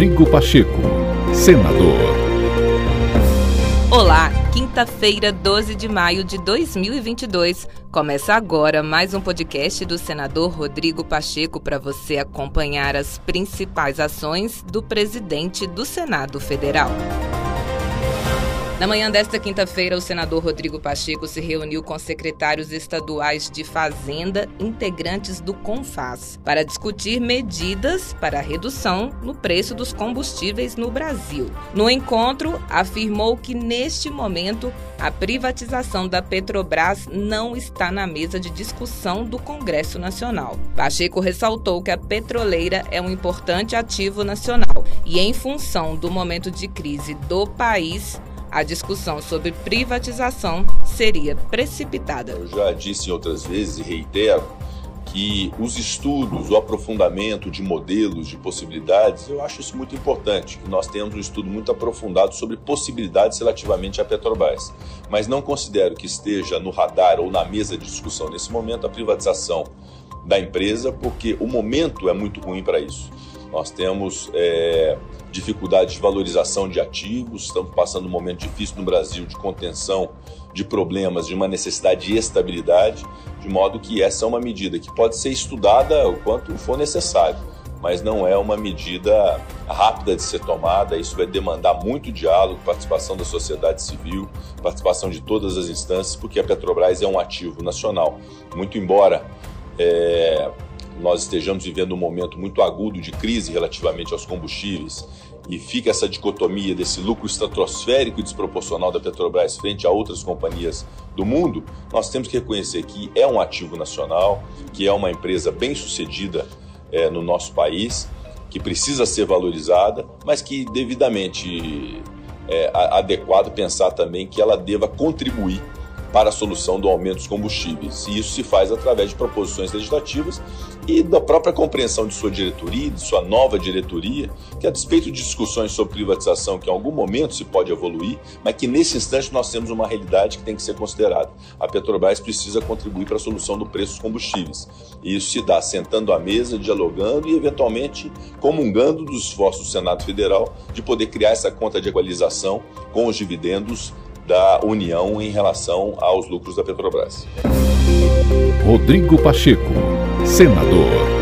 Rodrigo Pacheco, senador. Olá, quinta-feira, 12 de maio de 2022. Começa agora mais um podcast do senador Rodrigo Pacheco para você acompanhar as principais ações do presidente do Senado Federal. Na manhã desta quinta-feira, o senador Rodrigo Pacheco se reuniu com secretários estaduais de Fazenda, integrantes do CONFAS, para discutir medidas para a redução no preço dos combustíveis no Brasil. No encontro, afirmou que neste momento a privatização da Petrobras não está na mesa de discussão do Congresso Nacional. Pacheco ressaltou que a petroleira é um importante ativo nacional e, em função do momento de crise do país, a discussão sobre privatização seria precipitada. Eu já disse outras vezes e reitero que os estudos, o aprofundamento de modelos, de possibilidades, eu acho isso muito importante, que nós temos um estudo muito aprofundado sobre possibilidades relativamente à Petrobras. Mas não considero que esteja no radar ou na mesa de discussão nesse momento a privatização da empresa, porque o momento é muito ruim para isso. Nós temos é, dificuldade de valorização de ativos, estamos passando um momento difícil no Brasil de contenção de problemas, de uma necessidade de estabilidade, de modo que essa é uma medida que pode ser estudada o quanto for necessário, mas não é uma medida rápida de ser tomada. Isso vai demandar muito diálogo, participação da sociedade civil, participação de todas as instâncias, porque a Petrobras é um ativo nacional. Muito embora é, nós estejamos vivendo um momento muito agudo de crise relativamente aos combustíveis e fica essa dicotomia desse lucro estratosférico e desproporcional da Petrobras frente a outras companhias do mundo, nós temos que reconhecer que é um ativo nacional, que é uma empresa bem sucedida é, no nosso país, que precisa ser valorizada, mas que devidamente é adequado pensar também que ela deva contribuir para a solução do aumento dos combustíveis. E isso se faz através de proposições legislativas e da própria compreensão de sua diretoria, de sua nova diretoria, que a despeito de discussões sobre privatização que em algum momento se pode evoluir, mas que nesse instante nós temos uma realidade que tem que ser considerada. A Petrobras precisa contribuir para a solução do preço dos combustíveis. E isso se dá sentando à mesa, dialogando e eventualmente comungando dos esforços do Senado Federal de poder criar essa conta de equalização com os dividendos da União em relação aos lucros da Petrobras. Rodrigo Pacheco, senador.